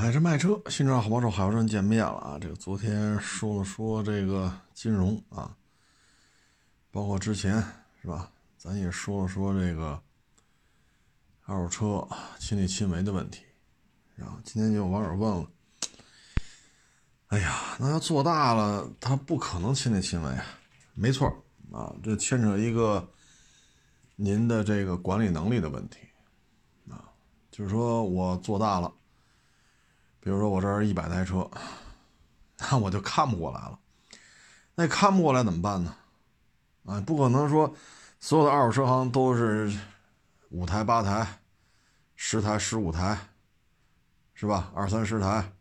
还是卖车，新车好帮手，海沃车见面了啊！这个昨天说了说这个金融啊，包括之前是吧？咱也说了说这个二手车亲力亲为的问题。然后今天就有网友问了：“哎呀，那要做大了，他不可能亲力亲为啊？”没错啊，这牵扯一个您的这个管理能力的问题啊，就是说我做大了。比如说我这儿一百台车，那我就看不过来了。那看不过来怎么办呢？啊，不可能说所有的二手车行都是五台、八台、十台、十五台，是吧？二三十台。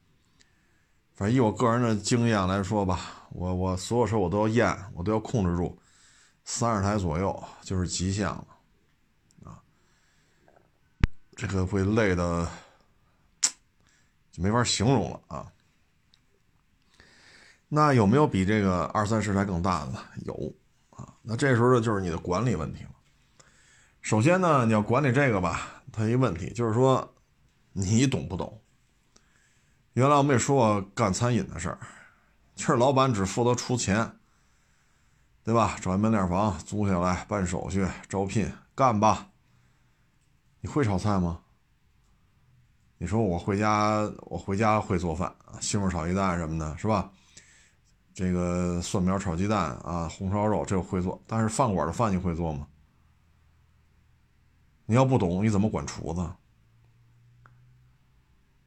反正以我个人的经验来说吧，我我所有车我都要验，我都要控制住三十台左右就是极限了。啊，这个会累的。没法形容了啊！那有没有比这个二三十台更大的呢？有啊。那这时候呢，就是你的管理问题了。首先呢，你要管理这个吧，它一问题就是说，你懂不懂？原来我们也说过干餐饮的事儿，就是老板只负责出钱，对吧？找一门脸房租下来，办手续、招聘，干吧。你会炒菜吗？你说我回家，我回家会做饭啊，西红柿炒鸡蛋什么的，是吧？这个蒜苗炒鸡蛋啊，红烧肉这个会做，但是饭馆的饭你会做吗？你要不懂，你怎么管厨子？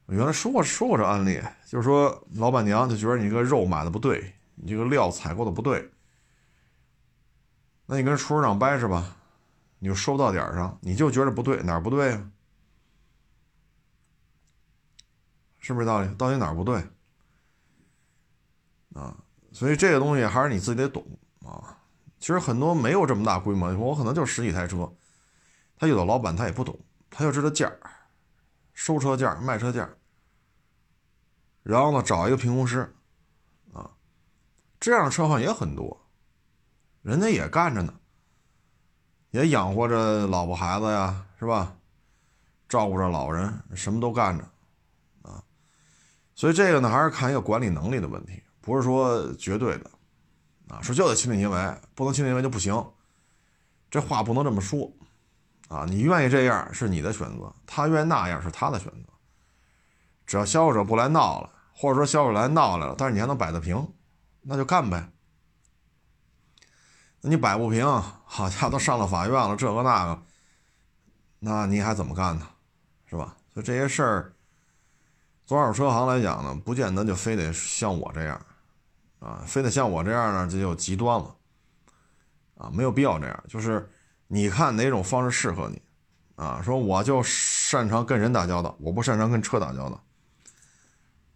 原来说过说过这案例，就是说老板娘就觉得你这个肉买的不对，你这个料采购的不对，那你跟厨师长掰扯吧，你就说不到点儿上，你就觉得不对，哪不对啊？是不是道理？到底哪儿不对啊？所以这个东西还是你自己得懂啊。其实很多没有这么大规模，我可能就十几台车，他有的老板他也不懂，他就知道价儿，收车价、卖车价，然后呢找一个评估师啊，这样的车行也很多，人家也干着呢，也养活着老婆孩子呀，是吧？照顾着老人，什么都干着。所以这个呢，还是看一个管理能力的问题，不是说绝对的，啊，说就得亲力亲为，不能亲力亲为就不行，这话不能这么说，啊，你愿意这样是你的选择，他愿意那样是他的选择，只要消费者不来闹了，或者说消费者来闹来了，但是你还能摆得平，那就干呗。那你摆不平，好家伙，都上了法院了，这个那个，那你还怎么干呢？是吧？所以这些事儿。做二手车行来讲呢，不见得就非得像我这样，啊，非得像我这样呢，这就极端了，啊，没有必要这样。就是你看哪种方式适合你，啊，说我就擅长跟人打交道，我不擅长跟车打交道，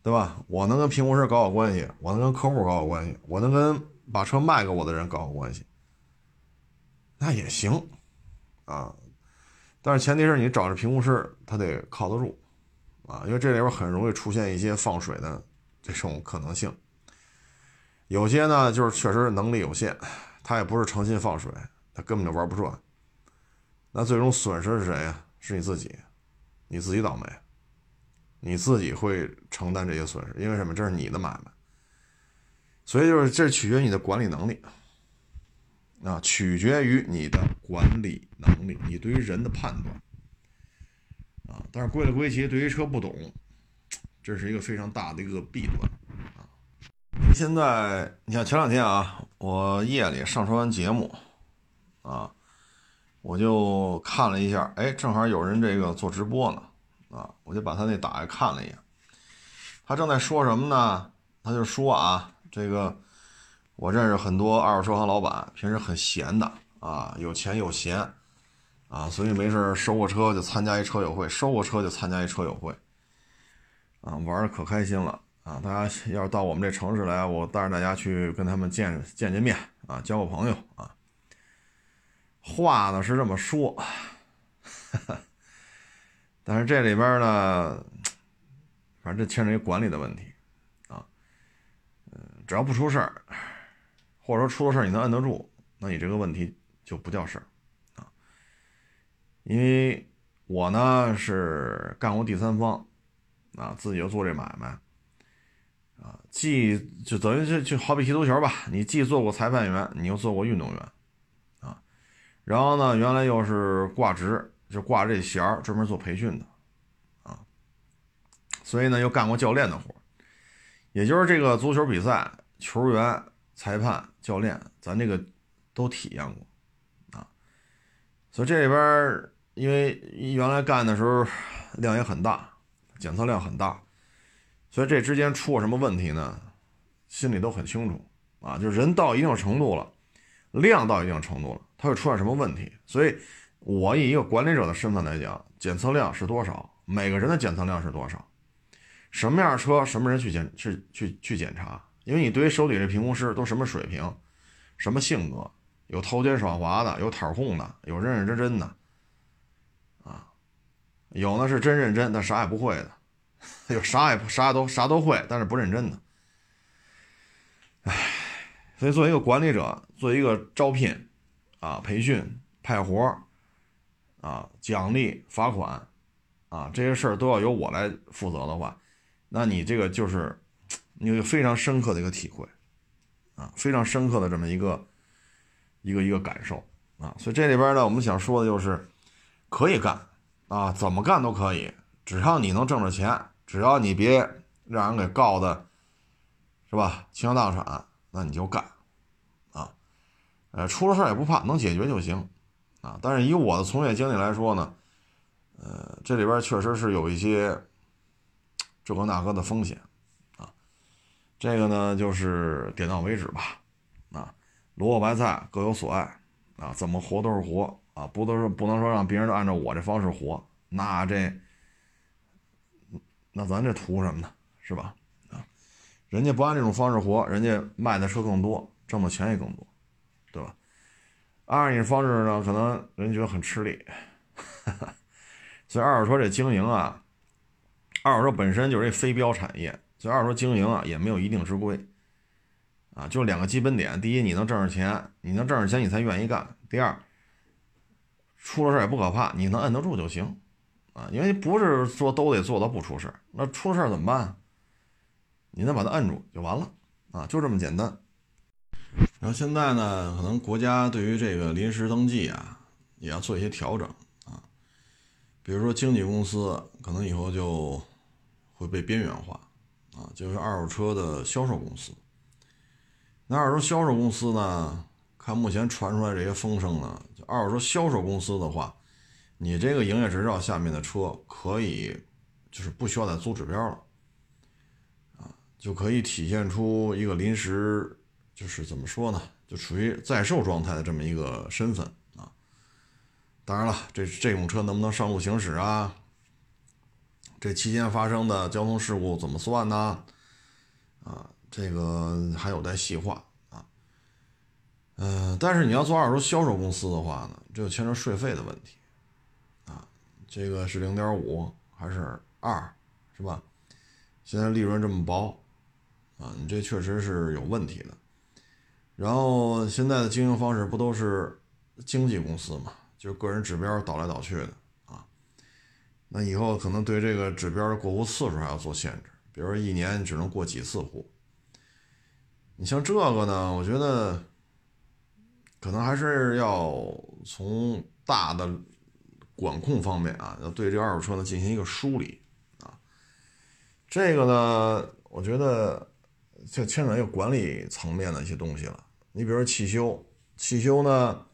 对吧？我能跟评估师搞好关系，我能跟客户搞好关系，我能跟把车卖给我的人搞好关系，那也行，啊，但是前提是你找着评估师，他得靠得住。啊，因为这里边很容易出现一些放水的这种可能性。有些呢，就是确实能力有限，他也不是诚心放水，他根本就玩不转。那最终损失是谁呀？是你自己，你自己倒霉，你自己会承担这些损失。因为什么？这是你的买卖，所以就是这取决于你的管理能力啊，取决于你的管理能力，你对于人的判断。啊，但是归了归齐，对于车不懂，这是一个非常大的一个弊端啊。现在你像前两天啊，我夜里上传完节目啊，我就看了一下，哎，正好有人这个做直播呢啊，我就把他那打开看了一眼。他正在说什么呢？他就说啊，这个我认识很多二手车行老板，平时很闲的啊，有钱有闲。啊，所以没事收过车就参加一车友会，收过车就参加一车友会，啊，玩的可开心了啊！大家要是到我们这城市来，我带着大家去跟他们见见见面啊，交个朋友啊。话呢是这么说，但是这里边呢，反正这牵扯一管理的问题啊。嗯，只要不出事儿，或者说出了事儿你能摁得住，那你这个问题就不叫事儿。因为我呢是干过第三方，啊，自己又做这买卖，啊，既就等于就就好比踢足球吧，你既做过裁判员，你又做过运动员，啊，然后呢，原来又是挂职，就挂这衔儿，专门做培训的，啊，所以呢，又干过教练的活也就是这个足球比赛，球员、裁判、教练，咱这个都体验过，啊，所以这里边因为原来干的时候量也很大。检测量很大，所以这之间出过什么问题呢？心里都很清楚啊。就是人到一定程度了，量到一定程度了，它会出现什么问题？所以，我以一个管理者的身份来讲，检测量是多少？每个人的检测量是多少？什么样的车，什么人去检去去去检查？因为你对于手底这评估师都什么水平，什么性格？有偷奸耍滑的，有讨控的，有认认真真的。有呢是真认真，但啥也不会的；有啥也不啥都啥都会，但是不认真的。唉，所以作为一个管理者，作为一个招聘、啊培训、派活啊奖励、罚款啊这些事儿都要由我来负责的话，那你这个就是你有非常深刻的一个体会啊，非常深刻的这么一个一个一个感受啊。所以这里边呢，我们想说的就是可以干。啊，怎么干都可以，只要你能挣着钱，只要你别让人给告的，是吧？倾家荡产，那你就干，啊，呃，出了事也不怕，能解决就行，啊。但是以我的从业经历来说呢，呃，这里边确实是有一些这个那个的风险，啊，这个呢就是点到为止吧，啊，萝卜白菜各有所爱，啊，怎么活都是活。啊，不都是不能说让别人都按照我这方式活，那这，那咱这图什么呢？是吧？啊，人家不按这种方式活，人家卖的车更多，挣的钱也更多，对吧？按照你方式呢，可能人觉得很吃力。所以二手车这经营啊，二手车本身就是一非标产业，所以二手车经营啊也没有一定之规。啊，就两个基本点：第一，你能挣着钱，你能挣着钱，你才愿意干；第二。出了事也不可怕，你能摁得住就行，啊，因为不是说都得做到不出事那出了事怎么办？你能把它摁住就完了，啊，就这么简单。然后现在呢，可能国家对于这个临时登记啊，也要做一些调整啊，比如说经纪公司可能以后就会被边缘化，啊，就是二手车的销售公司。那二手车销售公司呢？看目前传出来这些风声呢，二手车销售公司的话，你这个营业执照下面的车可以，就是不需要再租指标了，啊，就可以体现出一个临时，就是怎么说呢，就处于在售状态的这么一个身份啊。当然了，这这种车能不能上路行驶啊？这期间发生的交通事故怎么算呢？啊，这个还有待细化。嗯，但是你要做二手销售公司的话呢，这就牵扯税费的问题，啊，这个是零点五还是二，是吧？现在利润这么薄，啊，你这确实是有问题的。然后现在的经营方式不都是经纪公司嘛，就是个人指标倒来倒去的啊。那以后可能对这个指标的过户次数还要做限制，比如说一年只能过几次户。你像这个呢，我觉得。可能还是要从大的管控方面啊，要对这二手车呢进行一个梳理啊。这个呢，我觉得就牵扯一个管理层面的一些东西了。你比如说汽修，汽修呢，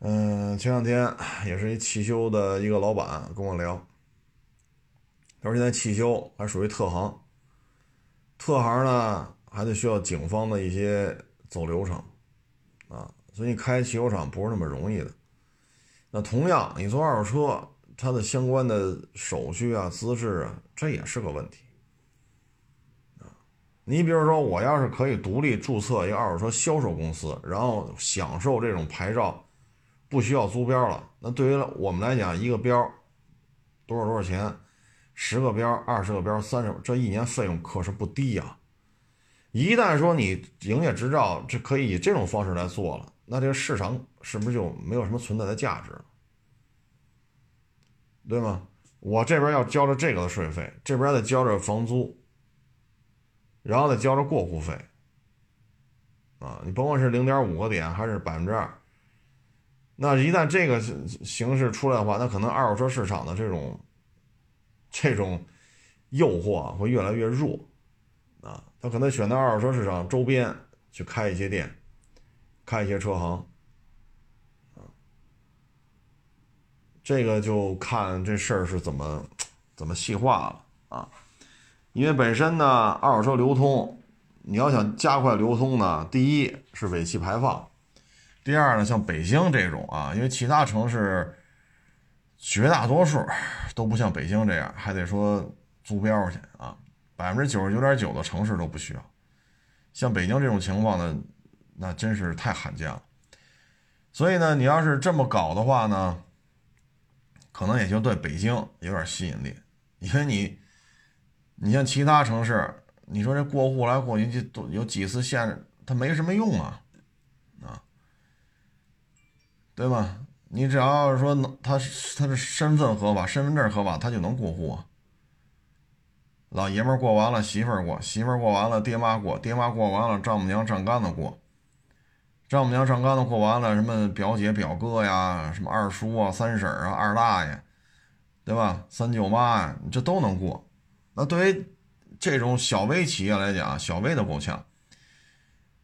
嗯，前两天也是一汽修的一个老板跟我聊，他说现在汽修还属于特行，特行呢还得需要警方的一些走流程。啊，所以开汽修厂不是那么容易的。那同样，你做二手车，它的相关的手续啊、资质啊，这也是个问题。啊，你比如说，我要是可以独立注册一个二手车销售公司，然后享受这种牌照，不需要租标了，那对于我们来讲，一个标多少多少钱？十个标、二十个标、三十，这一年费用可是不低呀。一旦说你营业执照这可以以这种方式来做了，那这个市场是不是就没有什么存在的价值了？对吗？我这边要交着这个的税费，这边得交着房租，然后再交着过户费。啊，你甭管是零点五个点还是百分之二，那一旦这个形式出来的话，那可能二手车市场的这种这种诱惑会越来越弱。啊，他可能选择二手车市场周边去开一些店，开一些车行。这个就看这事儿是怎么怎么细化了啊，因为本身呢，二手车流通，你要想加快流通呢，第一是尾气排放，第二呢，像北京这种啊，因为其他城市绝大多数都不像北京这样，还得说租标去啊，百分之九十九点九的城市都不需要，像北京这种情况呢，那真是太罕见了，所以呢，你要是这么搞的话呢。可能也就对北京有点吸引力，因为你，你像其他城市，你说这过户来过去就都有几次限制，它没什么用啊，啊，对吧？你只要是说能，他他的身份合法，身份证合法，他就能过户啊。老爷们过完了，媳妇儿过，媳妇儿过完了，爹妈过，爹妈过完了，丈母娘丈干子过。丈母娘、丈干子过完了，什么表姐、表哥呀，什么二叔啊、三婶啊、二大爷，对吧？三舅妈呀，这都能过。那对于这种小微企业来讲，小微的够呛。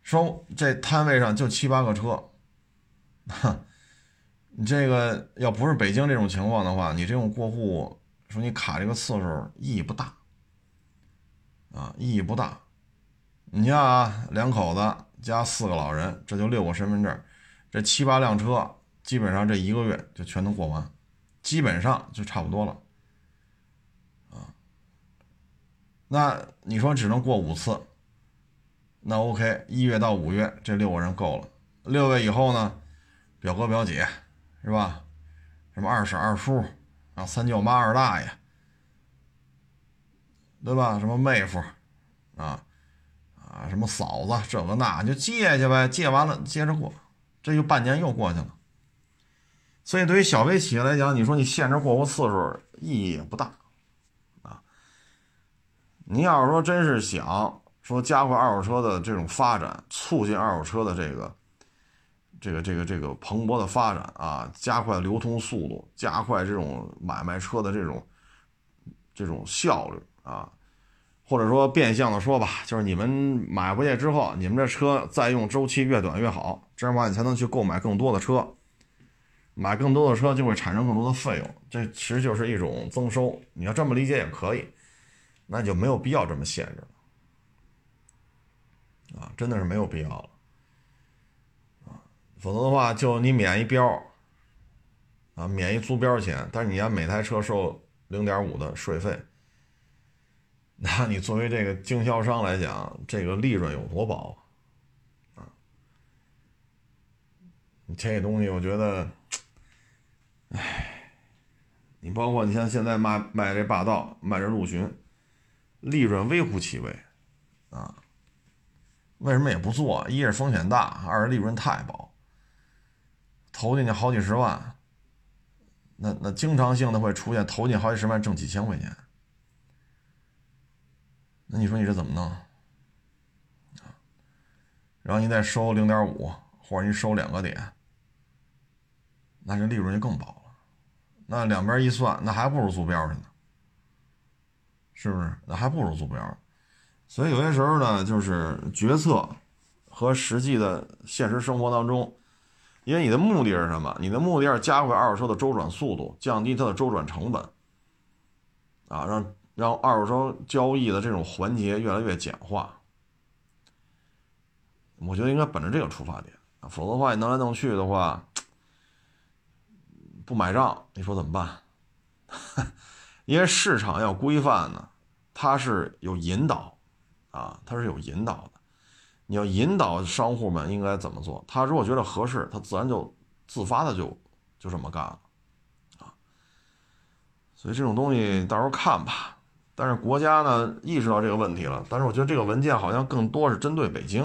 说这摊位上就七八个车，哼，你这个要不是北京这种情况的话，你这种过户，说你卡这个次数意义不大，啊，意义不大。你看啊，两口子。加四个老人，这就六个身份证，这七八辆车，基本上这一个月就全都过完，基本上就差不多了，啊，那你说只能过五次，那 OK，一月到五月这六个人够了，六月以后呢，表哥表姐是吧？什么二婶二叔啊，三舅妈二大爷，对吧？什么妹夫啊？啊，什么嫂子，这个那就借去呗，借完了接着过，这就半年又过去了。所以对于小微企业来讲，你说你限制过户次数意义也不大啊。你要是说真是想说加快二手车的这种发展，促进二手车的这个这个这个这个蓬勃的发展啊，加快流通速度，加快这种买卖车的这种这种效率啊。或者说变相的说吧，就是你们买回去之后，你们这车再用周期越短越好，这样的话你才能去购买更多的车，买更多的车就会产生更多的费用，这其实就是一种增收。你要这么理解也可以，那就没有必要这么限制了，啊，真的是没有必要了，啊，否则的话就你免一标，啊，免一租标钱，但是你要每台车收零点五的税费。那你作为这个经销商来讲，这个利润有多薄啊？你这东西，我觉得，唉，你包括你像现在卖卖这霸道，卖这陆巡，利润微乎其微啊。为什么也不做？一是风险大，二是利润太薄，投进去好几十万，那那经常性的会出现投进好几十万挣几千块钱。那你说你这怎么弄啊？然后你再收零点五，或者你收两个点，那这利润就更薄了。那两边一算，那还不如租标去呢，是不是？那还不如租标。所以有些时候呢，就是决策和实际的现实生活当中，因为你的目的是什么？你的目的是加快二手车的周转速度，降低它的周转成本，啊，让。让二手车交易的这种环节越来越简化，我觉得应该本着这个出发点，否则的话你弄来弄去的话，不买账，你说怎么办？因为市场要规范呢，它是有引导啊，它是有引导的。你要引导商户们应该怎么做，他如果觉得合适，他自然就自发的就就这么干了啊。所以这种东西到时候看吧。但是国家呢意识到这个问题了，但是我觉得这个文件好像更多是针对北京，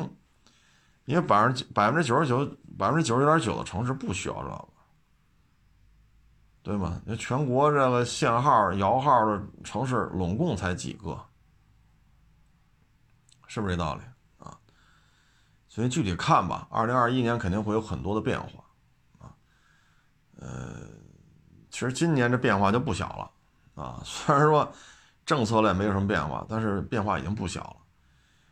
因为百分之百分之九十九百分之九十九点九的城市不需要这个，对吗？那全国这个限号摇号的城市拢共才几个，是不是这道理啊？所以具体看吧，二零二一年肯定会有很多的变化啊。呃，其实今年这变化就不小了啊。虽然说政策类没有什么变化，但是变化已经不小了。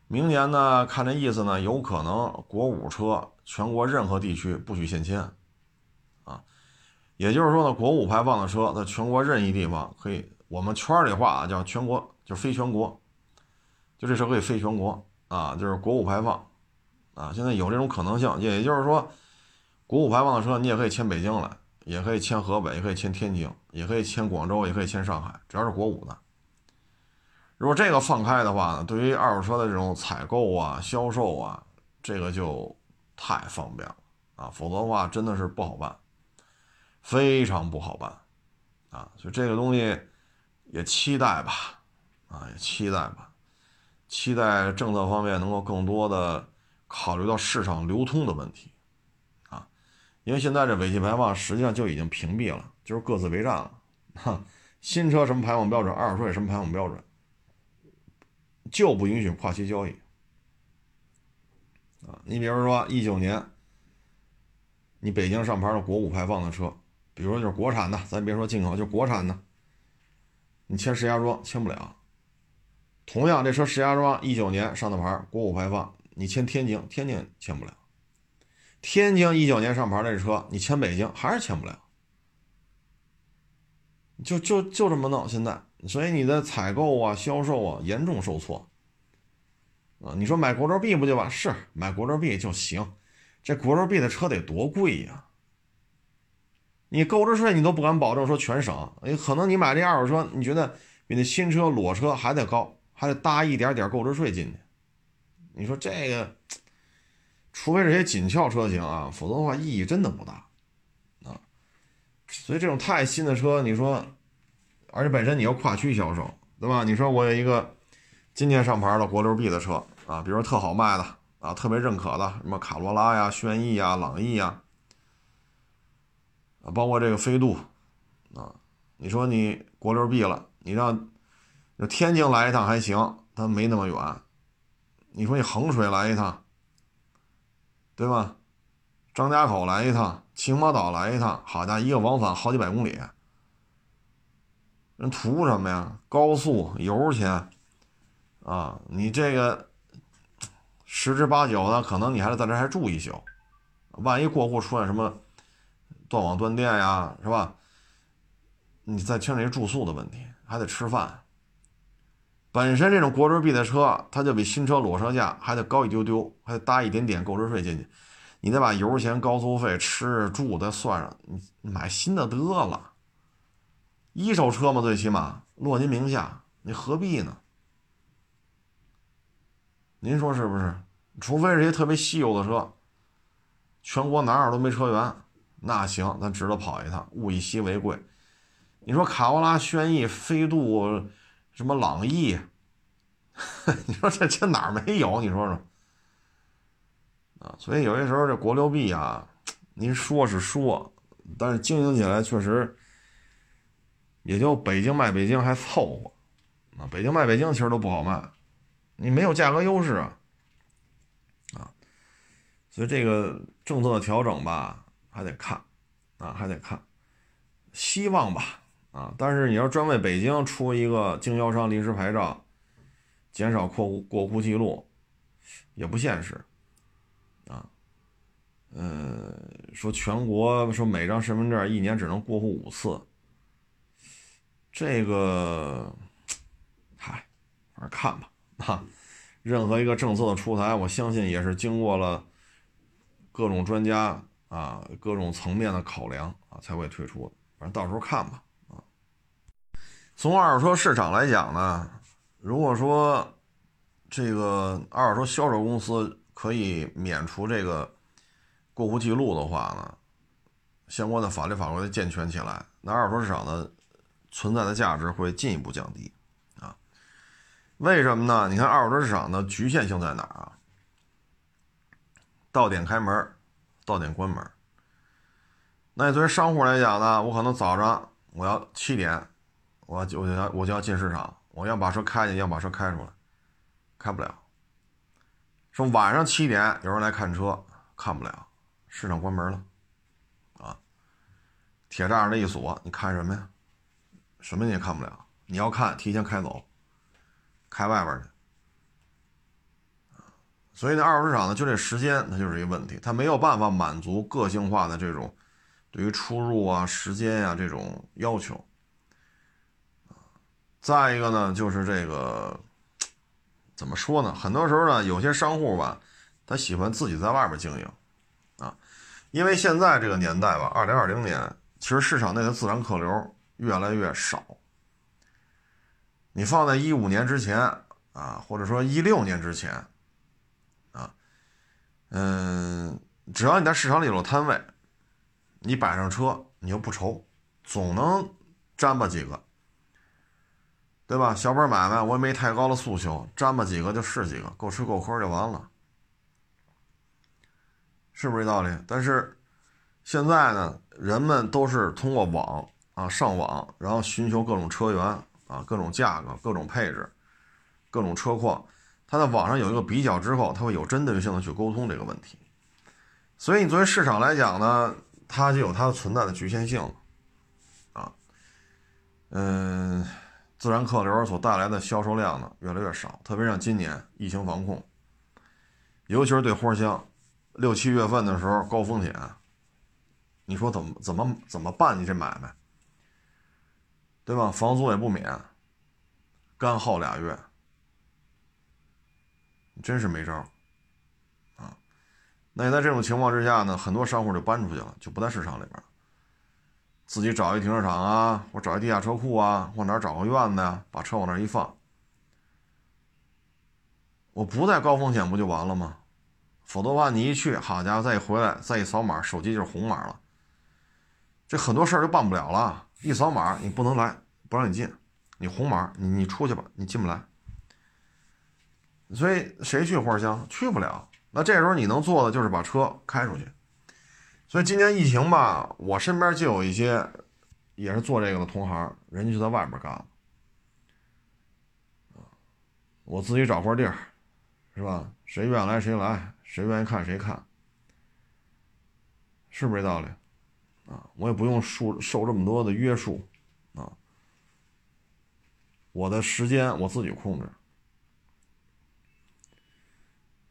明年呢，看这意思呢，有可能国五车全国任何地区不许限迁啊。也就是说呢，国五排放的车在全国任意地方可以，我们圈里话啊叫全国，就非全国，就这车可以非全国啊，就是国五排放啊，现在有这种可能性。也就是说，国五排放的车你也可以迁北京来，也可以迁河北，也可以迁天津，也可以迁广州，也可以迁上海，只要是国五的。如果这个放开的话呢，对于二手车的这种采购啊、销售啊，这个就太方便了啊，否则的话真的是不好办。非常不好办，啊，所以这个东西也期待吧，啊，也期待吧，期待政策方面能够更多的考虑到市场流通的问题，啊，因为现在这尾气排放实际上就已经屏蔽了，就是各自为战了，哈，新车什么排放标准，二手车也什么排放标准，就不允许跨期交易，啊，你比如说一九年，你北京上牌的国五排放的车。比如说就是国产的，咱别说进口，就国产的，你签石家庄签不了。同样，这车石家庄一九年上的牌，国五排放，你签天津，天津签不了。天津一九年上牌的车，你签北京还是签不了。就就就这么弄，现在，所以你的采购啊、销售啊严重受挫。啊，你说买国六 B 不就完？是买国六 B 就行，这国六 B 的车得多贵呀？你购置税你都不敢保证说全省，哎，可能你买这二手车，你觉得比那新车裸车还得高，还得搭一点点购置税进去。你说这个，除非是些紧俏车型啊，否则的话意义真的不大啊。所以这种太新的车，你说，而且本身你要跨区销售，对吧？你说我有一个今年上牌的国六 B 的车啊，比如说特好卖的啊，特别认可的，什么卡罗拉呀、轩逸呀、朗逸呀。啊，包括这个飞度，啊，你说你国六 B 了，你让天津来一趟还行，它没那么远。你说你衡水来一趟，对吧？张家口来一趟，秦皇岛来一趟，好家伙，一个往返好几百公里，人图什么呀？高速油钱啊，你这个十之八九的，可能你还得在这还住一宿，万一过户出现什么？断网断电呀，是吧？你再牵扯一住宿的问题，还得吃饭。本身这种国六 B 的车，它就比新车裸车价还得高一丢丢，还得搭一点点购置税进去。你再把油钱、高速费、吃住再算上，你买新的得了。一手车嘛，最起码落您名下，你何必呢？您说是不是？除非是些特别稀有的车，全国哪儿都没车源。那行，咱值得跑一趟，物以稀为贵。你说卡罗拉、轩逸、飞度，什么朗逸，你说这这哪儿没有？你说说啊？所以有些时候这国六 B 啊，您说是说，但是经营起来确实也就北京卖北京还凑合啊。北京卖北京其实都不好卖，你没有价格优势啊啊。所以这个政策的调整吧。还得看，啊，还得看，希望吧，啊，但是你要专为北京出一个经销商临时牌照，减少过户过户记录，也不现实，啊，呃，说全国说每张身份证一年只能过户五次，这个，嗨，反正看吧，啊，任何一个政策的出台，我相信也是经过了各种专家。啊，各种层面的考量啊，才会推出的。反正到时候看吧。啊，从二手车市场来讲呢，如果说这个二手车销售公司可以免除这个过户记录的话呢，相关的法律法规健全起来，那二手车市场的存在的价值会进一步降低。啊，为什么呢？你看二手车市场的局限性在哪儿啊？到点开门。到点关门。那作为商户来讲呢，我可能早上我要七点，我我就要我就要进市场，我要把车开进，要把车开出来，开不了。说晚上七点有人来看车，看不了，市场关门了，啊，铁栅栏一锁，你看什么呀？什么你也看不了。你要看，提前开走，开外边去。所以呢，二手市场呢，就这时间，它就是一个问题，它没有办法满足个性化的这种对于出入啊、时间呀这种要求。再一个呢，就是这个怎么说呢？很多时候呢，有些商户吧，他喜欢自己在外边经营啊，因为现在这个年代吧，二零二零年，其实市场内的自然客流越来越少。你放在一五年之前啊，或者说一六年之前啊。嗯，只要你在市场里有摊位，你摆上车，你就不愁，总能沾吧几个，对吧？小本买卖，我也没太高的诉求，沾吧几个就是几个，够吃够喝就完了，是不是这道理？但是现在呢，人们都是通过网啊上网，然后寻求各种车源啊、各种价格、各种配置、各种车况。他在网上有一个比较之后，他会有针对性的去沟通这个问题，所以你作为市场来讲呢，它就有它存在的局限性，啊，嗯，自然客流所带来的销售量呢越来越少，特别像今年疫情防控，尤其是对货箱，六七月份的时候高风险，你说怎么怎么怎么办？你这买卖，对吧？房租也不免，干耗俩月。真是没招啊！那在这种情况之下呢，很多商户就搬出去了，就不在市场里边自己找一停车场啊，或找一地下车库啊，或哪找个院子呀，把车往那一放。我不在高风险不就完了吗？否则的话，你一去，好家伙，再一回来，再一扫码，手机就是红码了，这很多事儿就办不了了。一扫码，你不能来，不让你进，你红码，你你出去吧，你进不来。所以谁去花乡去不了？那这时候你能做的就是把车开出去。所以今年疫情吧，我身边就有一些也是做这个的同行，人家就在外边干了。我自己找块地儿，是吧？谁愿意来谁来，谁愿意看谁看，是不是这道理？啊，我也不用受受这么多的约束，啊，我的时间我自己控制。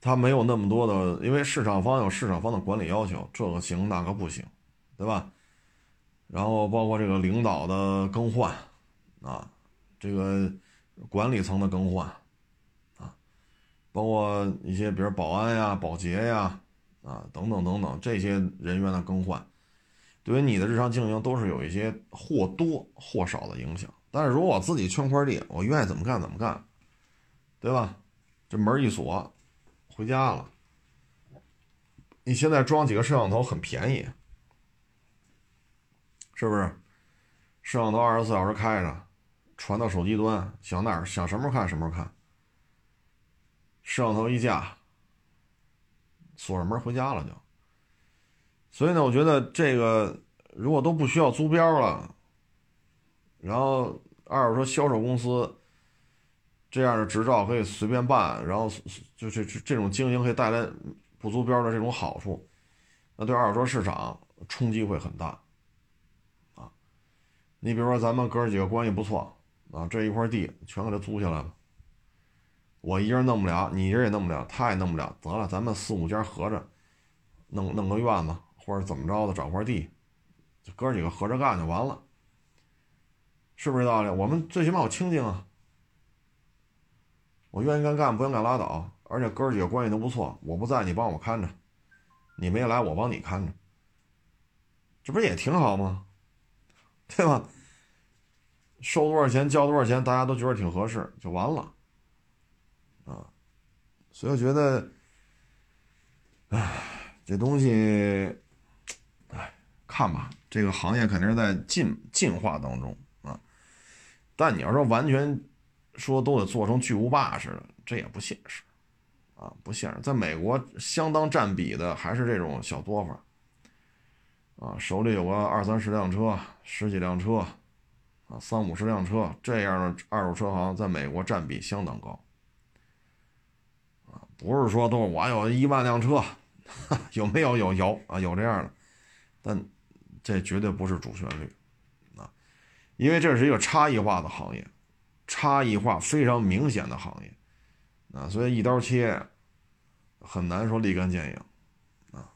他没有那么多的，因为市场方有市场方的管理要求，这个行那个不行，对吧？然后包括这个领导的更换，啊，这个管理层的更换，啊，包括一些比如保安呀、保洁呀，啊，等等等等这些人员的更换，对于你的日常经营都是有一些或多或少的影响。但是如果我自己圈块地，我愿意怎么干怎么干，对吧？这门一锁。回家了。你现在装几个摄像头很便宜，是不是？摄像头二十四小时开着，传到手机端，想哪儿想什么时候看什么时候看。摄像头一架，锁上门回家了就。所以呢，我觉得这个如果都不需要租标了，然后二手车销售公司。这样的执照可以随便办，然后就是这种经营可以带来不租标的这种好处，那对二手车市场冲击会很大，啊，你比如说咱们哥几个关系不错啊，这一块地全给他租下来了，我一人弄不了，你一人也弄不了，他也弄不了，得了，咱们四五家合着弄弄个院子或者怎么着的，找块地，就哥几个合着干就完了，是不是道理？我们最起码有清静啊。我愿意干干，不愿意干拉倒。而且哥几个关系都不错，我不在，你帮我看着；你没来，我帮你看着。这不是也挺好吗？对吧？收多少钱，交多少钱，大家都觉得挺合适，就完了。啊，所以我觉得，唉，这东西，看吧，这个行业肯定是在进进化当中啊。但你要说完全。说都得做成巨无霸似的，这也不现实，啊，不现实。在美国，相当占比的还是这种小作坊，啊，手里有个二三十辆车，十几辆车，啊，三五十辆车这样的二手车行在美国占比相当高。啊，不是说都是我有一万辆车，有没有有有啊有这样的，但这绝对不是主旋律啊，因为这是一个差异化的行业，差异化非常明显的行业啊，所以一刀切很难说立竿见影啊。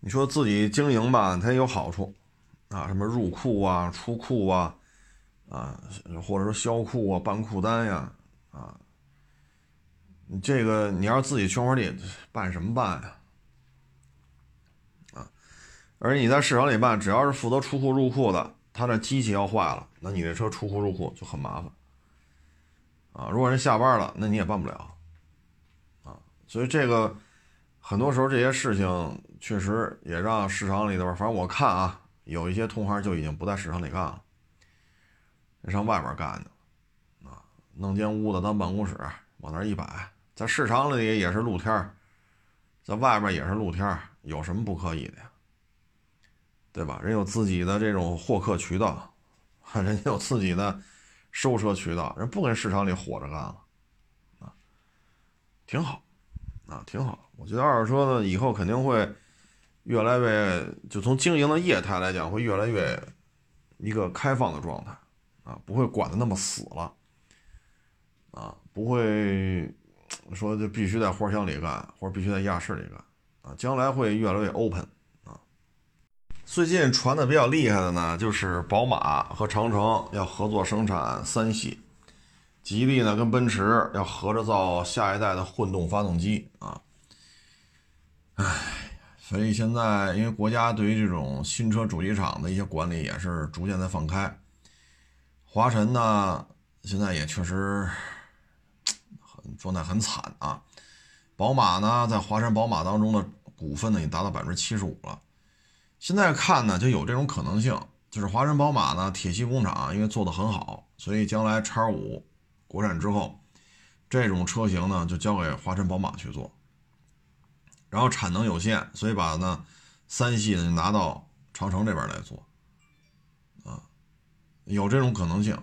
你说自己经营吧，它也有好处啊，什么入库啊、出库啊，啊，或者说销库啊、办库单呀，啊。你这个，你要是自己圈活地办什么办呀？而你在市场里办，只要是负责出库入库的，他那机器要坏了，那你这车出库入库就很麻烦。啊，如果人下班了，那你也办不了。啊，所以这个很多时候这些事情确实也让市场里头，反正我看啊，有一些同行就已经不在市场里干了，上外边干的，啊，弄间屋子当办公室，往那一摆。在市场里也是露天在外面也是露天有什么不可以的呀？对吧？人有自己的这种获客渠道，人家有自己的收车渠道，人不跟市场里火着干了，啊，挺好，啊，挺好。我觉得二手车呢，以后肯定会越来越，就从经营的业态来讲，会越来越一个开放的状态，啊，不会管的那么死了，啊，不会。说就必须在货箱里干，或者必须在亚市里干啊，将来会越来越 open。最近传的比较厉害的呢，就是宝马和长城要合作生产三系，吉利呢跟奔驰要合着造下一代的混动发动机啊。唉，所以现在因为国家对于这种新车主机厂的一些管理也是逐渐在放开，华晨呢现在也确实很。状态很惨啊！宝马呢，在华晨宝马当中的股份呢，已达到百分之七十五了。现在看呢，就有这种可能性，就是华晨宝马呢，铁西工厂因为做的很好，所以将来叉五国产之后，这种车型呢，就交给华晨宝马去做。然后产能有限，所以把呢三系呢拿到长城这边来做，啊，有这种可能性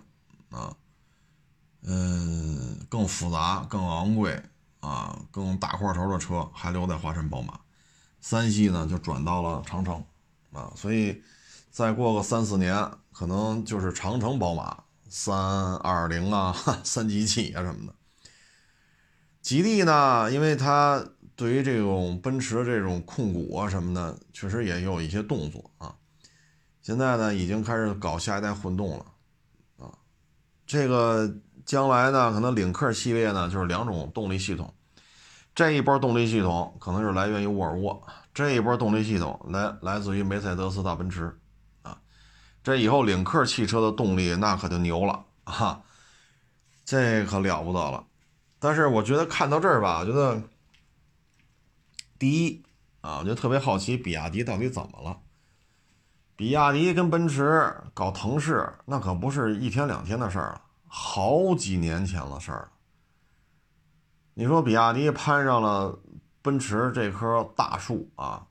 啊。嗯，更复杂、更昂贵啊，更大块头的车还留在华晨宝马，三系呢就转到了长城啊，所以再过个三四年，可能就是长城宝马三二零啊、三机器啊什么的。吉利呢，因为它对于这种奔驰这种控股啊什么的，确实也有一些动作啊，现在呢已经开始搞下一代混动了啊，这个。将来呢，可能领克系列呢就是两种动力系统，这一波动力系统可能是来源于沃尔沃，这一波动力系统来来自于梅赛德斯大奔驰，啊，这以后领克汽车的动力那可就牛了啊，这可了不得了。但是我觉得看到这儿吧，我觉得第一啊，我就特别好奇比亚迪到底怎么了。比亚迪跟奔驰搞腾势，那可不是一天两天的事儿了。好几年前的事儿了。你说比亚迪攀上了奔驰这棵大树啊？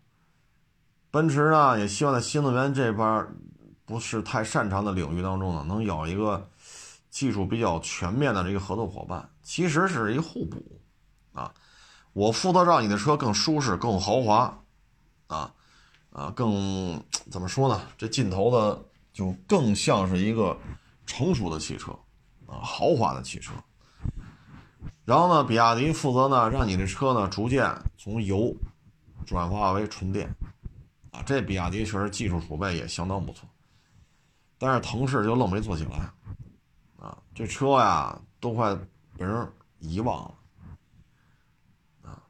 奔驰呢也希望在新能源这边不是太擅长的领域当中呢，能有一个技术比较全面的这个合作伙伴，其实是一互补啊。我负责让你的车更舒适、更豪华啊啊，更怎么说呢？这劲头的就更像是一个成熟的汽车。啊，豪华的汽车，然后呢，比亚迪负责呢，让你这车呢逐渐从油转化为纯电，啊，这比亚迪确实技术储备也相当不错，但是腾势就愣没做起来，啊，这车呀都快被人遗忘了，啊，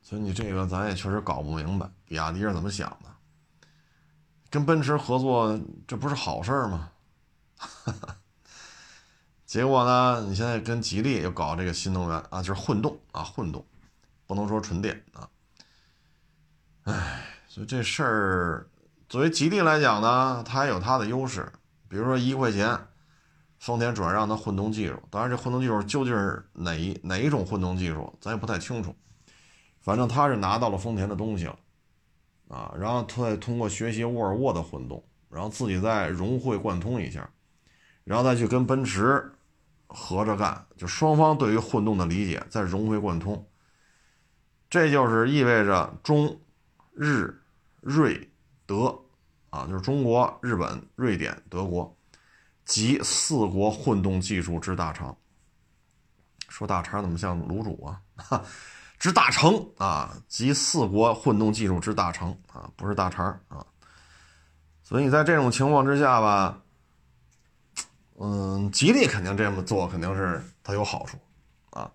所以你这个咱也确实搞不明白，比亚迪是怎么想的？跟奔驰合作，这不是好事吗？哈哈。结果呢？你现在跟吉利又搞这个新能源啊，就是混动啊，混动，不能说纯电啊。唉，所以这事儿作为吉利来讲呢，它还有它的优势，比如说一块钱，丰田转让的混动技术。当然，这混动技术究竟是哪一哪一种混动技术，咱也不太清楚。反正他是拿到了丰田的东西了啊，然后他再通过学习沃尔沃的混动，然后自己再融会贯通一下，然后再去跟奔驰合着干，就双方对于混动的理解再融会贯通。这就是意味着中日瑞德啊，就是中国、日本、瑞典、德国及四国混动技术之大成。说大肠怎么像卤煮啊？之大成啊，集四国混动技术之大成啊，不是大肠啊。所以在这种情况之下吧，嗯，吉利肯定这么做肯定是它有好处啊。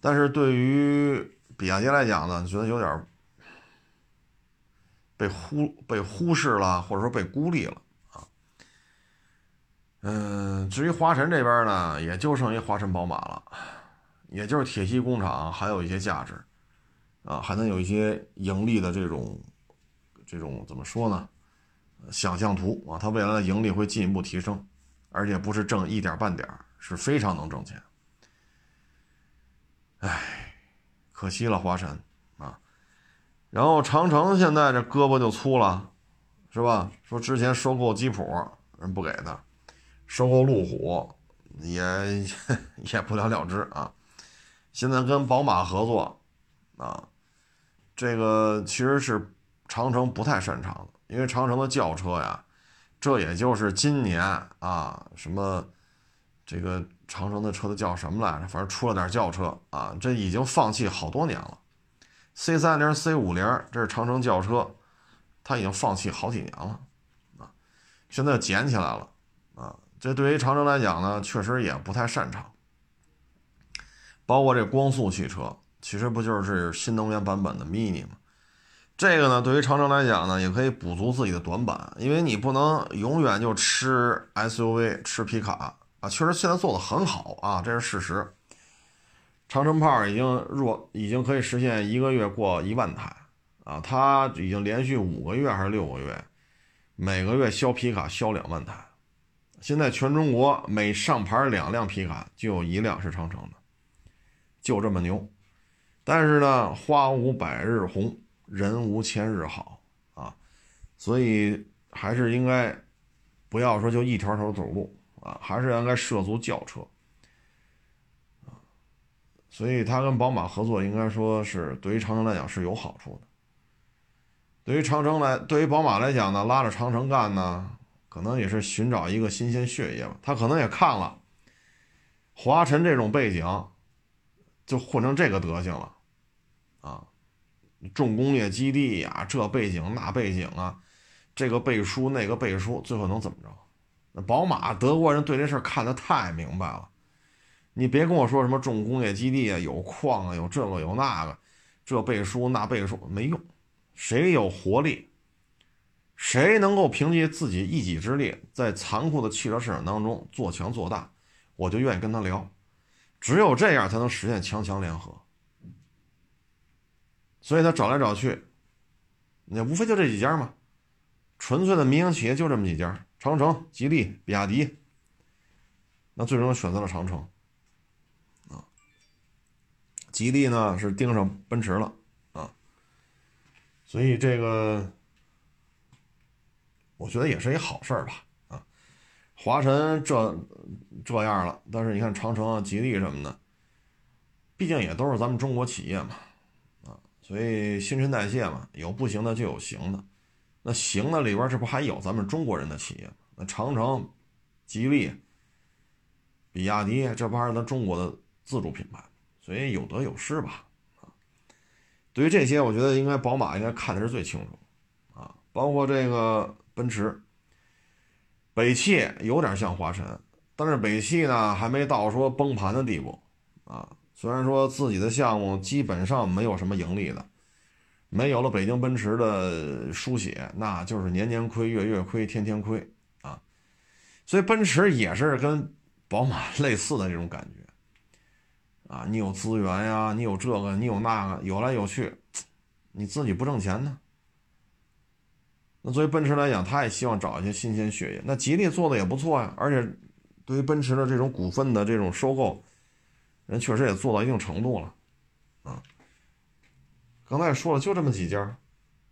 但是对于比亚迪来讲呢，觉得有点被忽被忽视了，或者说被孤立了啊。嗯，至于华晨这边呢，也就剩一华晨宝马了，也就是铁西工厂还有一些价值啊，还能有一些盈利的这种这种怎么说呢？想象图啊，它未来的盈利会进一步提升，而且不是挣一点半点是非常能挣钱。哎，可惜了华晨啊。然后长城现在这胳膊就粗了，是吧？说之前收购吉普人不给他，收购路虎也 也不了了之啊。现在跟宝马合作啊，这个其实是长城不太擅长的。因为长城的轿车呀，这也就是今年啊，什么这个长城的车子叫什么来着？反正出了点轿车啊，这已经放弃好多年了。C 三零、C 五零，这是长城轿车，它已经放弃好几年了啊，现在捡起来了啊。这对于长城来讲呢，确实也不太擅长。包括这光速汽车，其实不就是新能源版本的 Mini 吗？这个呢，对于长城来讲呢，也可以补足自己的短板，因为你不能永远就吃 SUV、吃皮卡啊。确实现在做的很好啊，这是事实。长城炮已经弱，已经可以实现一个月过一万台啊，它已经连续五个月还是六个月，每个月销皮卡销两万台。现在全中国每上牌两辆皮卡就有一辆是长城的，就这么牛。但是呢，花无百日红。人无千日好啊，所以还是应该不要说就一条条走路啊，还是应该涉足轿车啊。所以他跟宝马合作，应该说是对于长城来讲是有好处的。对于长城来，对于宝马来讲呢，拉着长城干呢，可能也是寻找一个新鲜血液吧。他可能也看了华晨这种背景，就混成这个德行了啊。重工业基地呀，这背景那背景啊，这个背书那个背书，最后能怎么着？那宝马德国人对这事儿看得太明白了。你别跟我说什么重工业基地啊，有矿啊，有这个有那个，这背书那背书没用。谁有活力，谁能够凭借自己一己之力，在残酷的汽车市场当中做强做大，我就愿意跟他聊。只有这样，才能实现强强联合。所以他找来找去，那无非就这几家嘛，纯粹的民营企业就这么几家：长城、吉利、比亚迪。那最终选择了长城，啊，吉利呢是盯上奔驰了啊，所以这个我觉得也是一好事儿吧，啊，华晨这这样了，但是你看长城啊、吉利什么的，毕竟也都是咱们中国企业嘛。所以新陈代谢嘛，有不行的就有行的，那行的里边这不还有咱们中国人的企业？那长城、吉利、比亚迪，这不还是咱中国的自主品牌？所以有得有失吧。啊，对于这些，我觉得应该宝马应该看的是最清楚啊，包括这个奔驰、北汽有点像华晨，但是北汽呢还没到说崩盘的地步啊。虽然说自己的项目基本上没有什么盈利的，没有了北京奔驰的书写，那就是年年亏、月月亏、天天亏啊。所以奔驰也是跟宝马 类似的这种感觉啊。你有资源呀，你有这个，你有那个，有来有去，你自己不挣钱呢。那作为奔驰来讲，他也希望找一些新鲜血液。那吉利做的也不错呀，而且对于奔驰的这种股份的这种收购。人确实也做到一定程度了，啊，刚才也说了，就这么几家，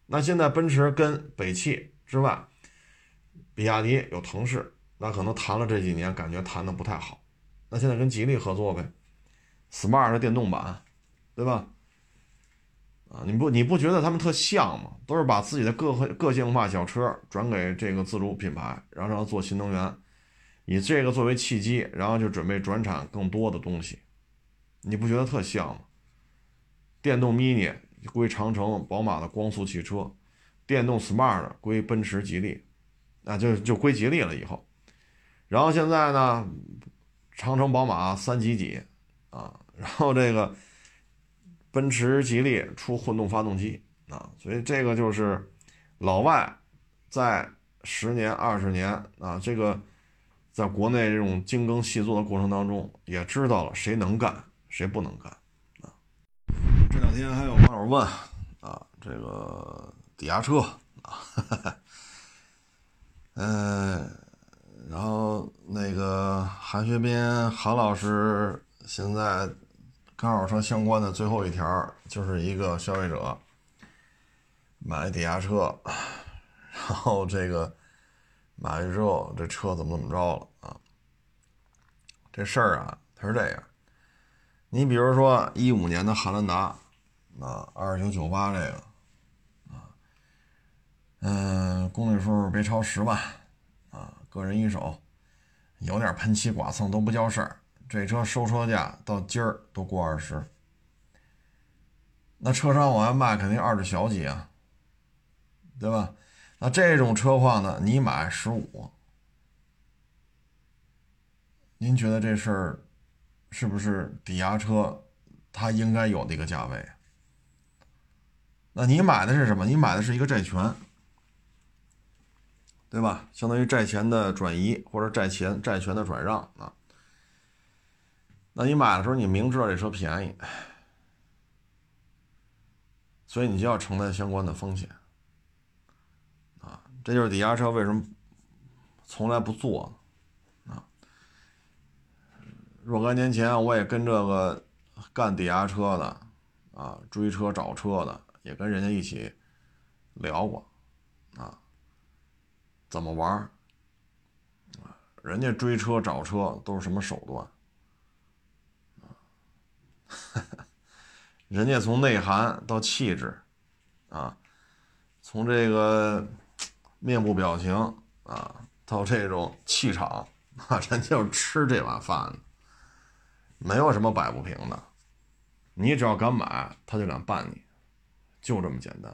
那现在奔驰跟北汽之外，比亚迪有腾势，那可能谈了这几年，感觉谈的不太好。那现在跟吉利合作呗，smart 的电动版，对吧？啊，你不你不觉得他们特像吗？都是把自己的个个性化小车转给这个自主品牌，然后让它做新能源，以这个作为契机，然后就准备转产更多的东西。你不觉得特像吗？电动 mini 归长城、宝马的光速汽车，电动 smart 归奔驰、吉利，那就就归吉利了以后。然后现在呢，长城、宝马三几几啊，然后这个。奔驰、吉利出混动发动机啊，所以这个就是老外在十年、二十年啊，这个在国内这种精耕细作的过程当中，也知道了谁能干，谁不能干啊。这两天还有网友问啊，这个抵押车啊，嗯，然后那个韩学斌韩老师现在。跟二手车相关的最后一条，就是一个消费者买抵押车，然后这个买了之后，这车怎么怎么着了啊？这事儿啊，它是这样。你比如说一五年的汉兰达，啊，二九九八这个，啊，嗯，公里数别超十万，啊，个人一手，有点喷漆剐蹭都不叫事儿。这车收车价到今儿都过二十，那车商往外卖肯定二十小几啊，对吧？那这种车况呢，你买十五，您觉得这事儿是不是抵押车它应该有的一个价位？那你买的是什么？你买的是一个债权，对吧？相当于债权的转移或者债权债权的转让啊。那你买的时候，你明知道这车便宜，所以你就要承担相关的风险，啊，这就是抵押车为什么从来不做。若干年前，我也跟这个干抵押车的，啊，追车找车的，也跟人家一起聊过，啊，怎么玩啊，人家追车找车都是什么手段？人家从内涵到气质，啊，从这个面部表情啊，到这种气场啊，人家就是吃这碗饭的，没有什么摆不平的。你只要敢买，他就敢办你，就这么简单。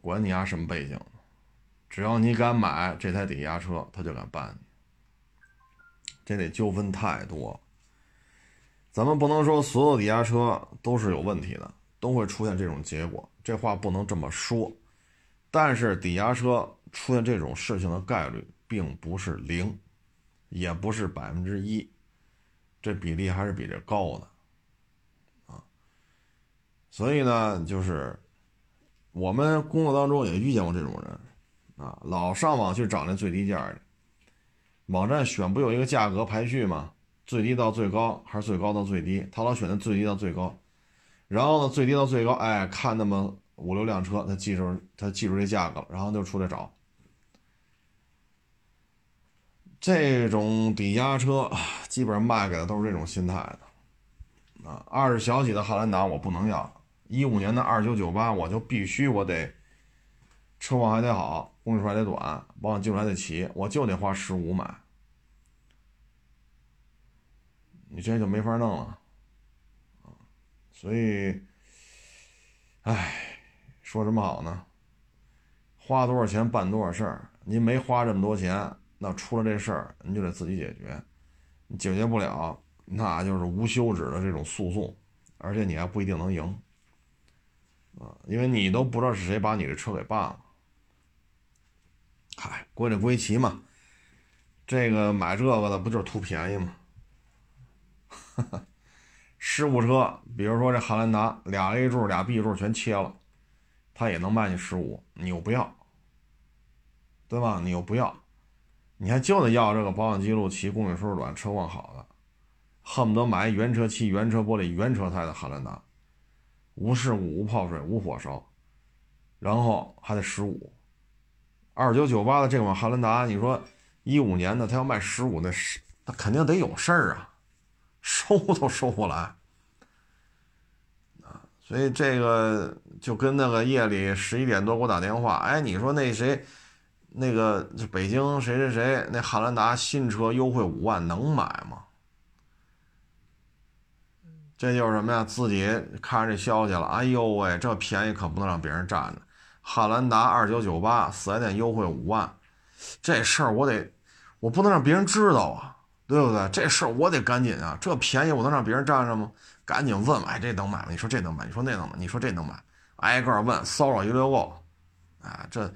管你丫什么背景，只要你敢买这台抵押车，他就敢办你。这得纠纷太多。咱们不能说所有抵押车都是有问题的，都会出现这种结果。这话不能这么说。但是抵押车出现这种事情的概率并不是零，也不是百分之一，这比例还是比这高的啊。所以呢，就是我们工作当中也遇见过这种人啊，老上网去找那最低价的网站，选不有一个价格排序吗？最低到最高还是最高到最低？他老选的最低到最高，然后呢，最低到最高，哎，看那么五六辆车，他记住他记住这价格了，然后就出来找。这种抵押车基本上卖给的都是这种心态的啊。二十小几的汉兰达我不能要，一五年的二九九八我就必须我得车况还得好，公里数还得短，保养记录还得齐，我就得花十五买。你这就没法弄了，所以，唉，说什么好呢？花多少钱办多少事儿，您没花这么多钱，那出了这事儿，你就得自己解决，你解决不了，那就是无休止的这种诉讼，而且你还不一定能赢，啊，因为你都不知道是谁把你这车给办了。嗨，归了归齐嘛，这个买这个的不就是图便宜吗？事故车，比如说这汉兰达，俩 A 柱、俩 B 柱全切了，他也能卖你十五，你又不要，对吧？你又不要，你还就得要这个保养记录齐、公里数短、车况好的，恨不得买原车漆、原车玻璃、原车胎的汉兰达，无事故、无泡水、无火烧，然后还得十五，二九九八的这款汉兰达，你说一五年的他要卖十五，那是那肯定得有事儿啊，收都收不来啊。所以这个就跟那个夜里十一点多给我打电话，哎，你说那谁，那个北京谁谁谁那汉兰达新车优惠五万，能买吗？这就是什么呀？自己看着这消息了，哎呦喂，这便宜可不能让别人占着。汉兰达二九九八四 S 店优惠五万，这事儿我得，我不能让别人知道啊，对不对？这事儿我得赶紧啊，这便宜我能让别人占着吗？赶紧问，哎，这能买吗？你说这能买？你说那能买？你说这能买？挨个问，骚扰一溜够，啊，这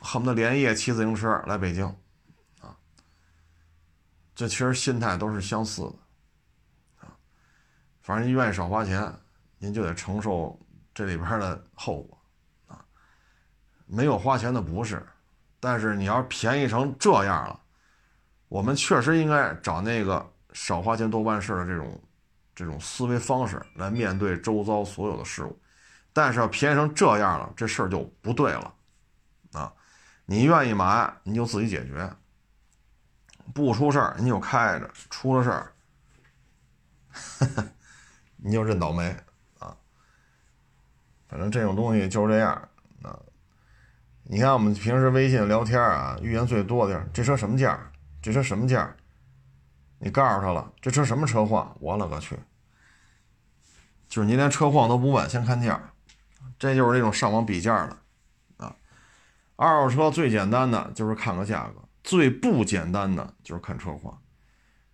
恨不得连夜骑自行车来北京，啊，这其实心态都是相似的。啊反正您愿意少花钱，您就得承受这里边的后果，啊，没有花钱的不是，但是你要便宜成这样了，我们确实应该找那个少花钱多办事的这种这种思维方式来面对周遭所有的事物，但是要便宜成这样了，这事儿就不对了，你愿意买你就自己解决，不出事儿你就开着，出了事儿。你就认倒霉啊！反正这种东西就是这样啊。你看我们平时微信聊天啊，语言最多的这车什么价？这车什么价？你告诉他了，这车什么车况？我勒个去！就是你连车况都不问，先看价，这就是这种上网比价的。二手车最简单的就是看个价格，最不简单的就是看车况。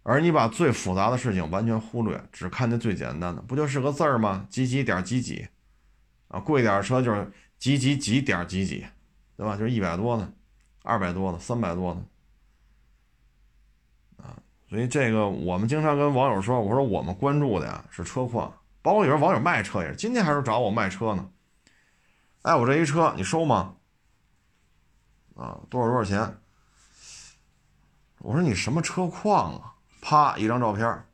而你把最复杂的事情完全忽略，只看那最简单的，不就是个字儿吗？几几点几几，啊，贵点车就是几几几点几几，对吧？就是一百多的，二百多的，三百多的，啊，所以这个我们经常跟网友说，我说我们关注的呀是车况，包括有时候网友卖车也是，今天还是找我卖车呢，哎，我这一车你收吗？啊，多少多少钱？我说你什么车况啊？啪，一张照片，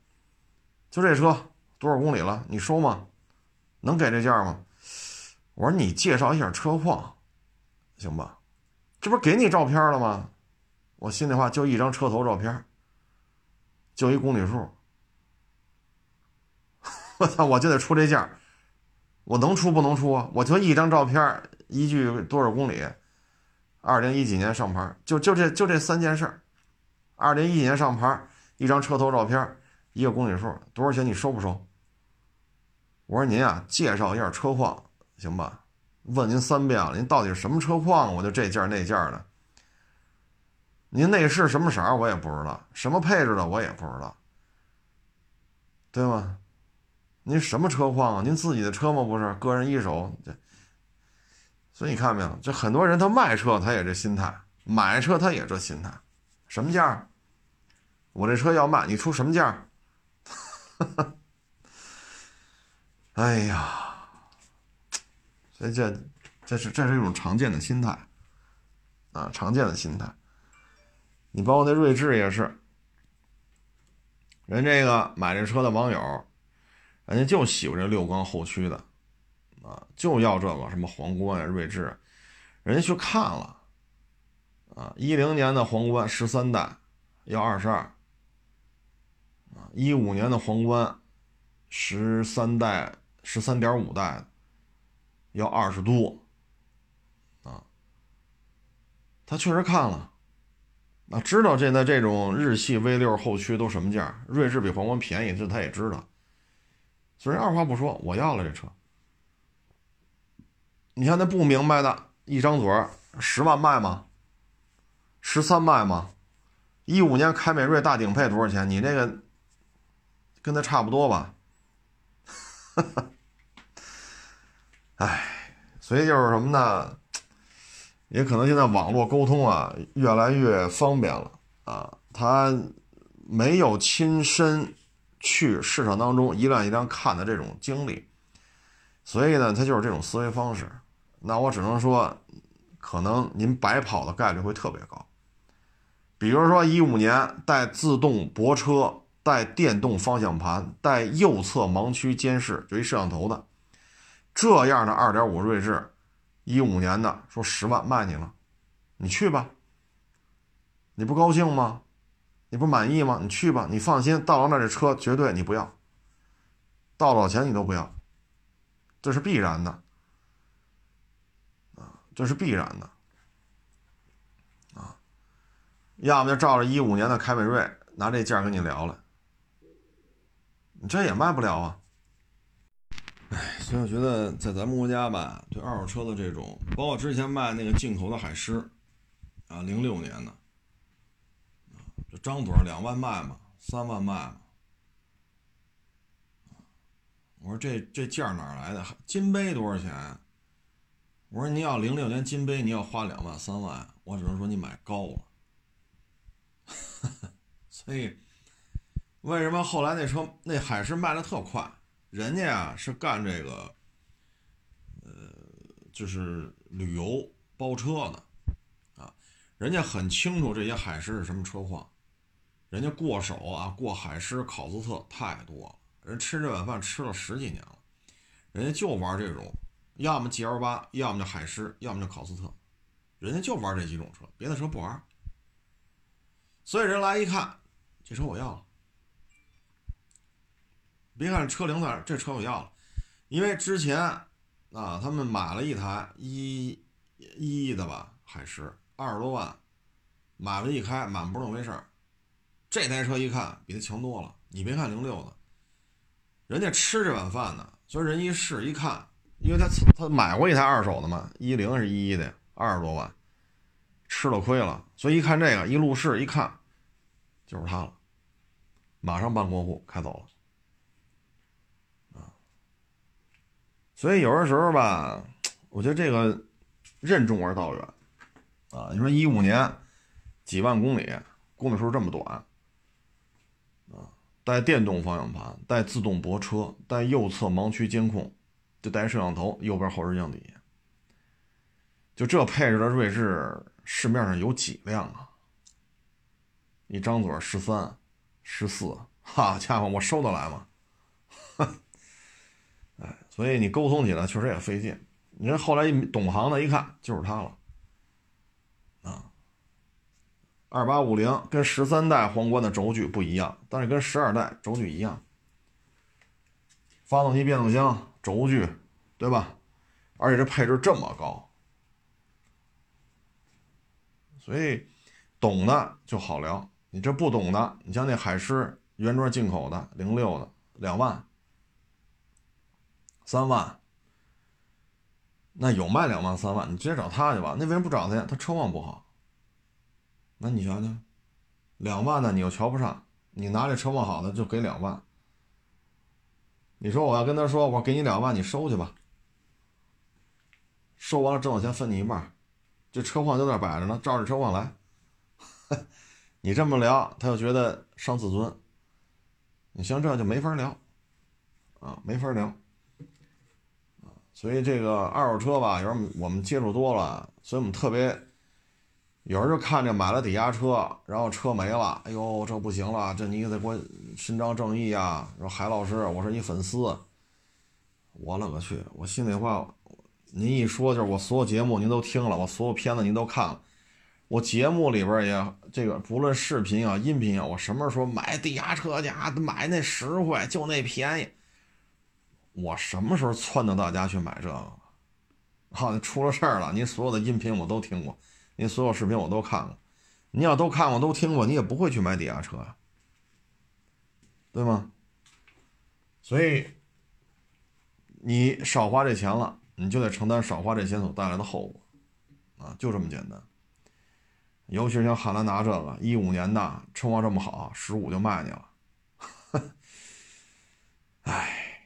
就这车多少公里了？你收吗？能给这价吗？我说你介绍一下车况，行吧？这不给你照片了吗？我心里话就一张车头照片，就一公里数。我操，我就得出这价，我能出不能出啊？我就一张照片，一句多少公里？二零一几年上牌，就就这就这三件事。二零一几年上牌。一张车头照片，一个公里数，多少钱？你收不收？我说您啊，介绍一下车况，行吧？问您三遍了，您到底是什么车况？我就这件那件的。您内饰什么色儿？我也不知道，什么配置的我也不知道，对吗？您什么车况啊？您自己的车吗？不是，个人一手。这，所以你看没有？这很多人他卖车他也这心态，买车他也这心态，什么价？我这车要卖，你出什么价？哎呀，所以这这是这是一种常见的心态啊，常见的心态。你包括那锐志也是，人这个买这车的网友，人家就喜欢这六缸后驱的啊，就要这个什么皇冠呀、锐志，人家去看了啊，一零年的皇冠十三代要二十二。啊一五年的皇冠，十三代、十三点五代，要二十多，啊，他确实看了，啊，知道现在这种日系 V 六后驱都什么价，锐志比皇冠便宜，这他也知道，所以二话不说，我要了这车。你看那不明白的，一张嘴十万卖吗？十三卖吗？一五年凯美瑞大顶配多少钱？你这个。跟他差不多吧，哎，所以就是什么呢？也可能现在网络沟通啊越来越方便了啊，他没有亲身去市场当中一辆一辆看的这种经历，所以呢，他就是这种思维方式。那我只能说，可能您白跑的概率会特别高。比如说一五年带自动泊车。带电动方向盘、带右侧盲区监视，就一摄像头的，这样的二点五锐志，一五年的，说十万卖你了，你去吧。你不高兴吗？你不满意吗？你去吧，你放心，到了那这车绝对你不要，到多少钱你都不要，这是必然的，这是必然的，啊，要么就照着一五年的凯美瑞拿这价跟你聊了，你这也卖不了啊。哎，所以我觉得在咱们国家吧，对二手车的这种，包括之前卖那个进口的海狮，啊，零六年的。这张嘴两万卖嘛，三万卖嘛。我说这这价哪来的？金杯多少钱？我说你要零六年金杯，你要花两万三万，我只能说你买高了。所以为什么后来那车那海狮卖的特快？人家啊是干这个，呃，就是旅游包车的啊，人家很清楚这些海狮是什么车况。人家过手啊，过海狮、考斯特太多了。人吃这碗饭吃了十几年了，人家就玩这种，要么 G L 八，要么就海狮，要么就考斯特，人家就玩这几种车，别的车不玩。所以人来一看，这车我要了。别看车龄在这车我要了，因为之前啊，他们买了一台一一亿的吧海狮，二十多万，买了一开满不是那回事儿。这台车一看比它强多了，你别看零六的，人家吃这碗饭呢。所以人一试一看，因为他他买过一台二手的嘛，一零是一一的，二十多万，吃了亏了。所以一看这个一路试一看，就是他了，马上办过户开走了，啊。所以有的时候吧，我觉得这个任重而道远，啊，你说一五年几万公里，公里数这么短。带电动方向盘，带自动泊车，带右侧盲区监控，就带摄像头，右边后视镜底下。就这配置的锐志，市面上有几辆啊？一张嘴十三、十四，哈家伙，我收得来吗？哎，所以你沟通起来确实也费劲。你这后来一懂行的一看，就是它了啊。二八五零跟十三代皇冠的轴距不一样，但是跟十二代轴距一样。发动机、变速箱、轴距，对吧？而且这配置这么高，所以懂的就好聊。你这不懂的，你像那海狮原装进口的零六的两万、三万，那有卖两万、三万，你直接找他去吧。那为什么不找他呀？他车况不好。那你想想，两万的你又瞧不上，你拿这车况好的就给两万。你说我要跟他说，我给你两万，你收去吧。收完了挣的钱分你一半，这车况就那摆着呢，照着车况来。你这么聊，他又觉得伤自尊。你像这样就没法聊，啊，没法聊。所以这个二手车吧，有时候我们接触多了，所以我们特别。有人就看着买了抵押车，然后车没了，哎呦，这不行了，这你得给我伸张正义啊！说海老师，我是你粉丝，我勒个去！我心里话，您一说就是我所有节目您都听了，我所有片子您都看了，我节目里边也这个不论视频啊、音频啊，我什么时候买抵押车去啊？买那实惠，就那便宜。我什么时候撺掇大家去买这个？好，出了事儿了，您所有的音频我都听过。您所有视频我都看了，你要都看过都听过，你也不会去买抵押车呀，对吗？所以你少花这钱了，你就得承担少花这钱所带来的后果，啊，就这么简单。尤其是像汉兰达这个一五年的车况这么好，十五就卖你了，唉，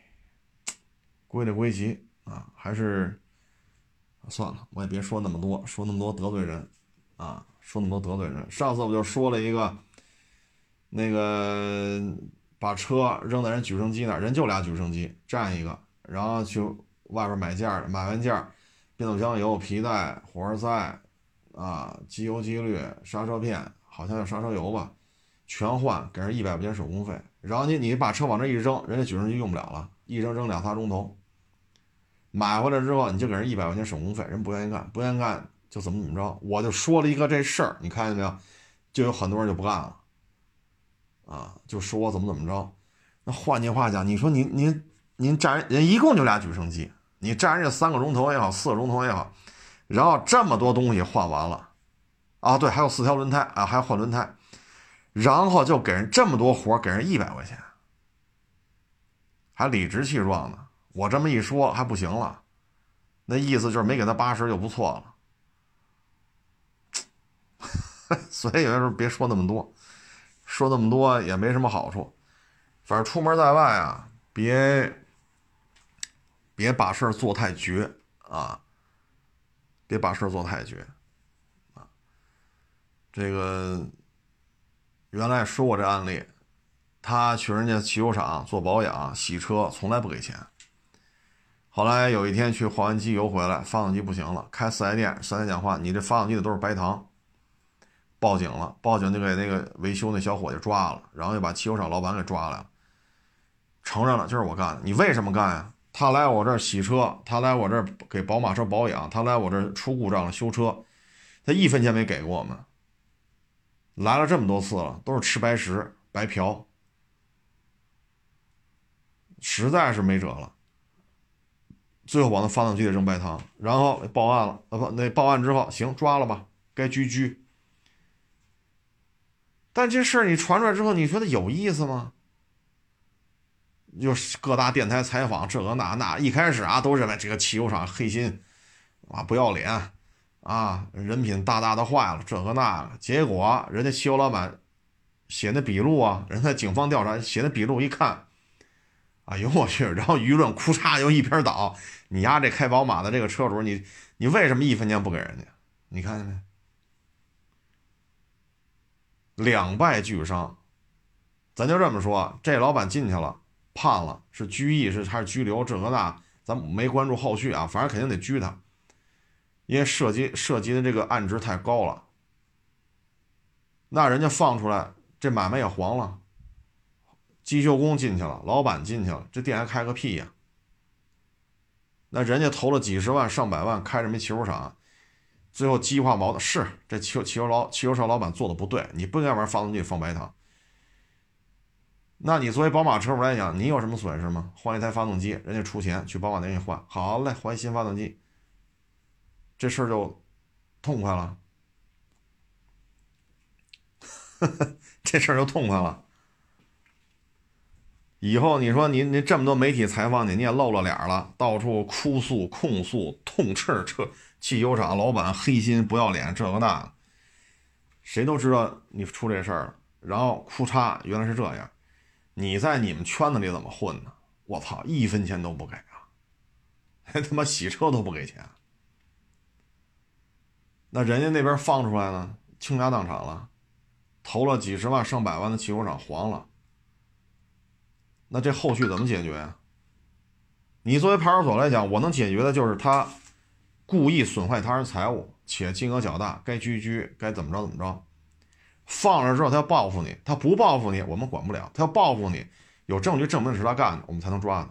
归了归齐啊，还是。算了，我也别说那么多，说那么多得罪人，啊，说那么多得罪人。上次我就说了一个，那个把车扔在人举升机那儿，人就俩举升机，占一个，然后去外边买件儿，买完件儿，变速箱油、皮带、火花塞，啊，机油、机滤、刹车片，好像叫刹车油吧，全换，给人一百块钱手工费。然后你你把车往那一扔，人家举升机用不了了，一扔扔两仨钟头。买回来之后，你就给人一百块钱手工费，人不愿意干，不愿意干，就怎么怎么着，我就说了一个这事儿，你看见没有？就有很多人就不干了，啊，就说我怎么怎么着。那换句话讲，你说您您您占人一共就俩举升机，你占人家三个钟头也好，四个钟头也好，然后这么多东西换完了，啊，对，还有四条轮胎啊，还要换轮胎，然后就给人这么多活给人一百块钱，还理直气壮的。我这么一说还不行了，那意思就是没给他八十就不错了。所以有些时候别说那么多，说那么多也没什么好处。反正出门在外啊，别别把事儿做太绝啊，别把事儿做太绝啊。这个原来说过这案例，他去人家汽修厂做保养、洗车，从来不给钱。后来有一天去换完机油回来，发动机不行了，开四 S 店，四 S 店讲话，你这发动机的都是白糖。报警了，报警就给那个维修那小伙计抓了，然后又把汽修厂老板给抓来了，承认了就是我干的。你为什么干呀？他来我这儿洗车，他来我这儿给宝马车保养，他来我这儿出故障了修车，他一分钱没给过我们。来了这么多次了，都是吃白食白嫖，实在是没辙了。最后往那发动机里扔白糖，然后报案了，啊不，那报案之后行抓了吧，该拘拘。但这事儿你传出来之后，你觉得有意思吗？就是各大电台采访这个那那，一开始啊都认为这个汽油厂黑心，啊不要脸，啊人品大大的坏了这个那个。结果人家汽油老板写的笔录啊，人家警方调查写的笔录一看，哎呦我去！然后舆论哭嚓又一边倒，你丫这开宝马的这个车主，你你为什么一分钱不给人家？你看见没？两败俱伤，咱就这么说，这老板进去了，判了，是拘役是还是拘留？这个那，咱没关注后续啊，反正肯定得拘他，因为涉及涉及的这个案值太高了。那人家放出来，这买卖也黄了。机修工进去了，老板进去了，这店还开个屁呀？那人家投了几十万、上百万，开这么汽修厂。最后激化矛盾是这汽汽油老汽油厂老板做的不对，你不应该往发动机放白糖。那你作为宝马车主来讲，你有什么损失吗？换一台发动机，人家出钱去宝马店给你换，好嘞，换新发动机，这事儿就痛快了，这事儿就痛快了。以后你说您您这么多媒体采访你，你也露了脸了，到处哭诉、控诉、痛斥这。汽修厂老板黑心不要脸，这个那个，谁都知道你出这事儿了。然后哭嚓，原来是这样。你在你们圈子里怎么混呢？我操，一分钱都不给啊！还他妈洗车都不给钱。那人家那边放出来呢，倾家荡产了，投了几十万上百万的汽修厂黄了。那这后续怎么解决呀？你作为派出所来讲，我能解决的就是他。故意损坏他人财物且金额较大，该拘拘，该怎么着怎么着。放了之后，他要报复你，他不报复你，我们管不了。他要报复你，有证据证明是他干的，我们才能抓他。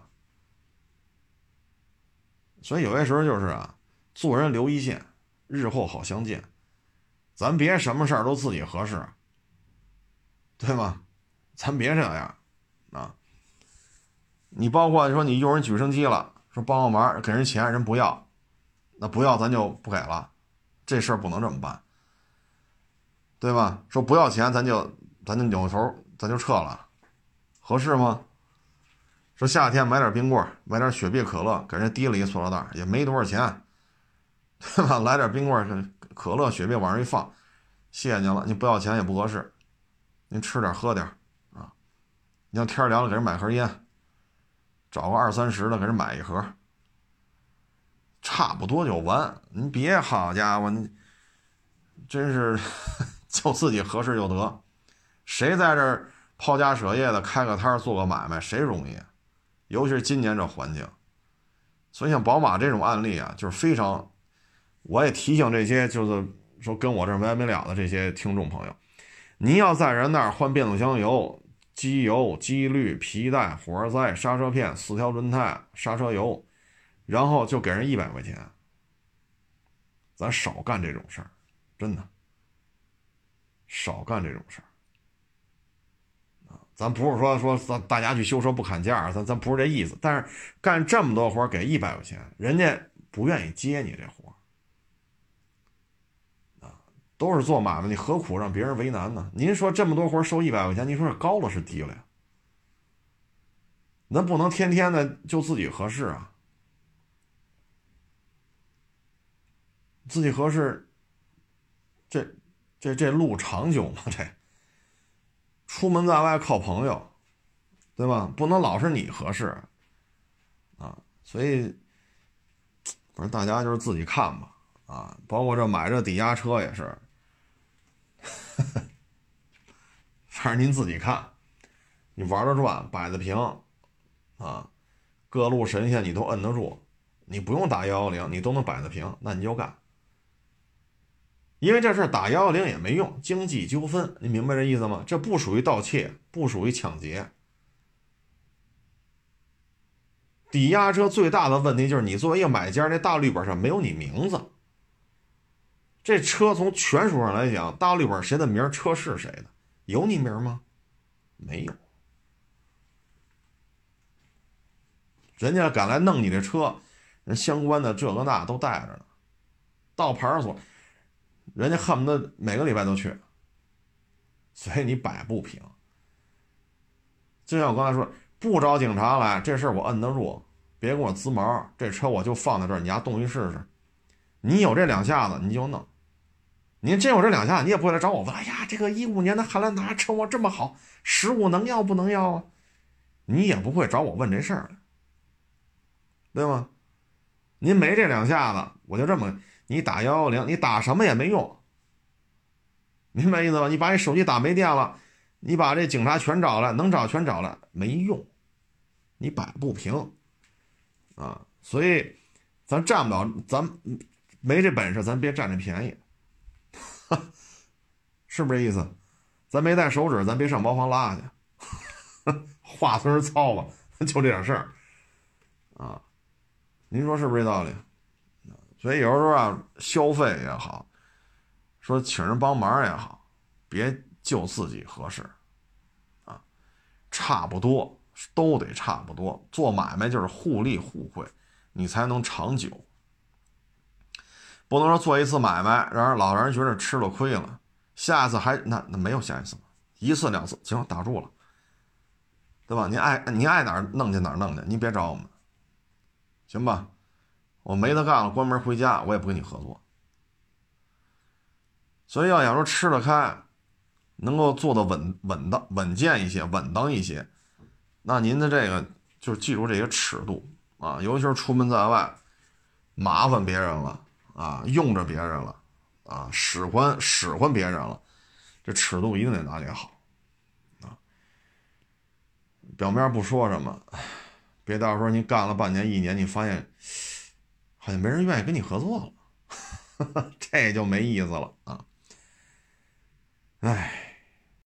所以有些时候就是啊，做人留一线，日后好相见。咱别什么事儿都自己合适，对吗？咱别这样啊。你包括说你用人举升机了，说帮个忙，给人钱，人不要。那不要咱就不给了，这事儿不能这么办，对吧？说不要钱，咱就咱就扭头咱就撤了，合适吗？说夏天买点冰棍买点雪碧、可乐，给人提了一塑料袋，也没多少钱，对吧？来点冰棍可乐、雪碧往上一放，谢谢您了，您不要钱也不合适，您吃点喝点啊。你要天凉了，给人买盒烟，找个二三十的给人买一盒。差不多就完，你别好家伙，你真是 就自己合适就得。谁在这儿抛家舍业的开个摊儿做个买卖，谁容易？尤其是今年这环境。所以像宝马这种案例啊，就是非常，我也提醒这些就是说跟我这没完没了的这些听众朋友，您要在人那儿换变速箱油、机油、机滤、皮带、火花塞、刹车片、四条轮胎、刹车油。然后就给人一百块钱，咱少干这种事儿，真的，少干这种事儿。咱不是说说咱大家去修车不砍价，咱咱不是这意思。但是干这么多活给一百块钱，人家不愿意接你这活，都是做买卖，你何苦让别人为难呢？您说这么多活收一百块钱，您说是高了是低了呀？那不能天天的就自己合适啊，自己合适，这这这路长久吗？这？出门在外靠朋友，对吧？不能老是你合适，啊，所以，反正大家就是自己看吧，啊，包括这买这抵押车也是，反正您自己看，你玩得转，摆得平，啊，各路神仙你都摁得住，你不用打幺幺零，你都能摆得平，那你就干。因为这事打幺幺零也没用，经济纠纷，你明白这意思吗？这不属于盗窃，不属于抢劫。抵押车最大的问题就是你作为一个买家，那大绿本上没有你名字。这车从权属上来讲，大绿本谁的名，车是谁的，有你名吗？没有。人家敢来弄你这车，人相关的这个那都带着呢，到派出所。人家恨不得每个礼拜都去，所以你摆不平。就像我刚才说，不找警察来，这事儿我摁得住，别给我滋毛。这车我就放在这儿，你家动一试试。你有这两下子，你就弄。您真有这两下，你也不会来找我问。哎呀，这个一五年的汉兰达车况这么好，十五能要不能要啊？你也不会找我问这事儿，对吗？您没这两下子，我就这么。你打幺幺零，你打什么也没用，明白意思吧？你把你手机打没电了，你把这警察全找来，能找全找来，没用，你摆不平，啊！所以咱占不了，咱没这本事，咱别占这便宜，是不是这意思？咱没带手指，咱别上茅房拉去，话虽然糙吧，就这点事儿，啊，您说是不是这道理？所以有时候啊，消费也好，说请人帮忙也好，别就自己合适，啊，差不多都得差不多。做买卖就是互利互惠，你才能长久。不能说做一次买卖，让人老让人觉得吃了亏了，下次还那那没有下一次一次两次行打住了，对吧？你爱你爱哪儿弄去哪儿弄去，你别找我们，行吧？我没得干了，关门回家，我也不跟你合作。所以要想说吃得开，能够做的稳稳当、稳健一些、稳当一些，那您的这个就记住这些尺度啊，尤其是出门在外，麻烦别人了啊，用着别人了啊，使唤使唤别人了，这尺度一定得拿捏好啊。表面不说什么，别到时候你干了半年、一年，你发现。好像没人愿意跟你合作了，这就没意思了啊！哎。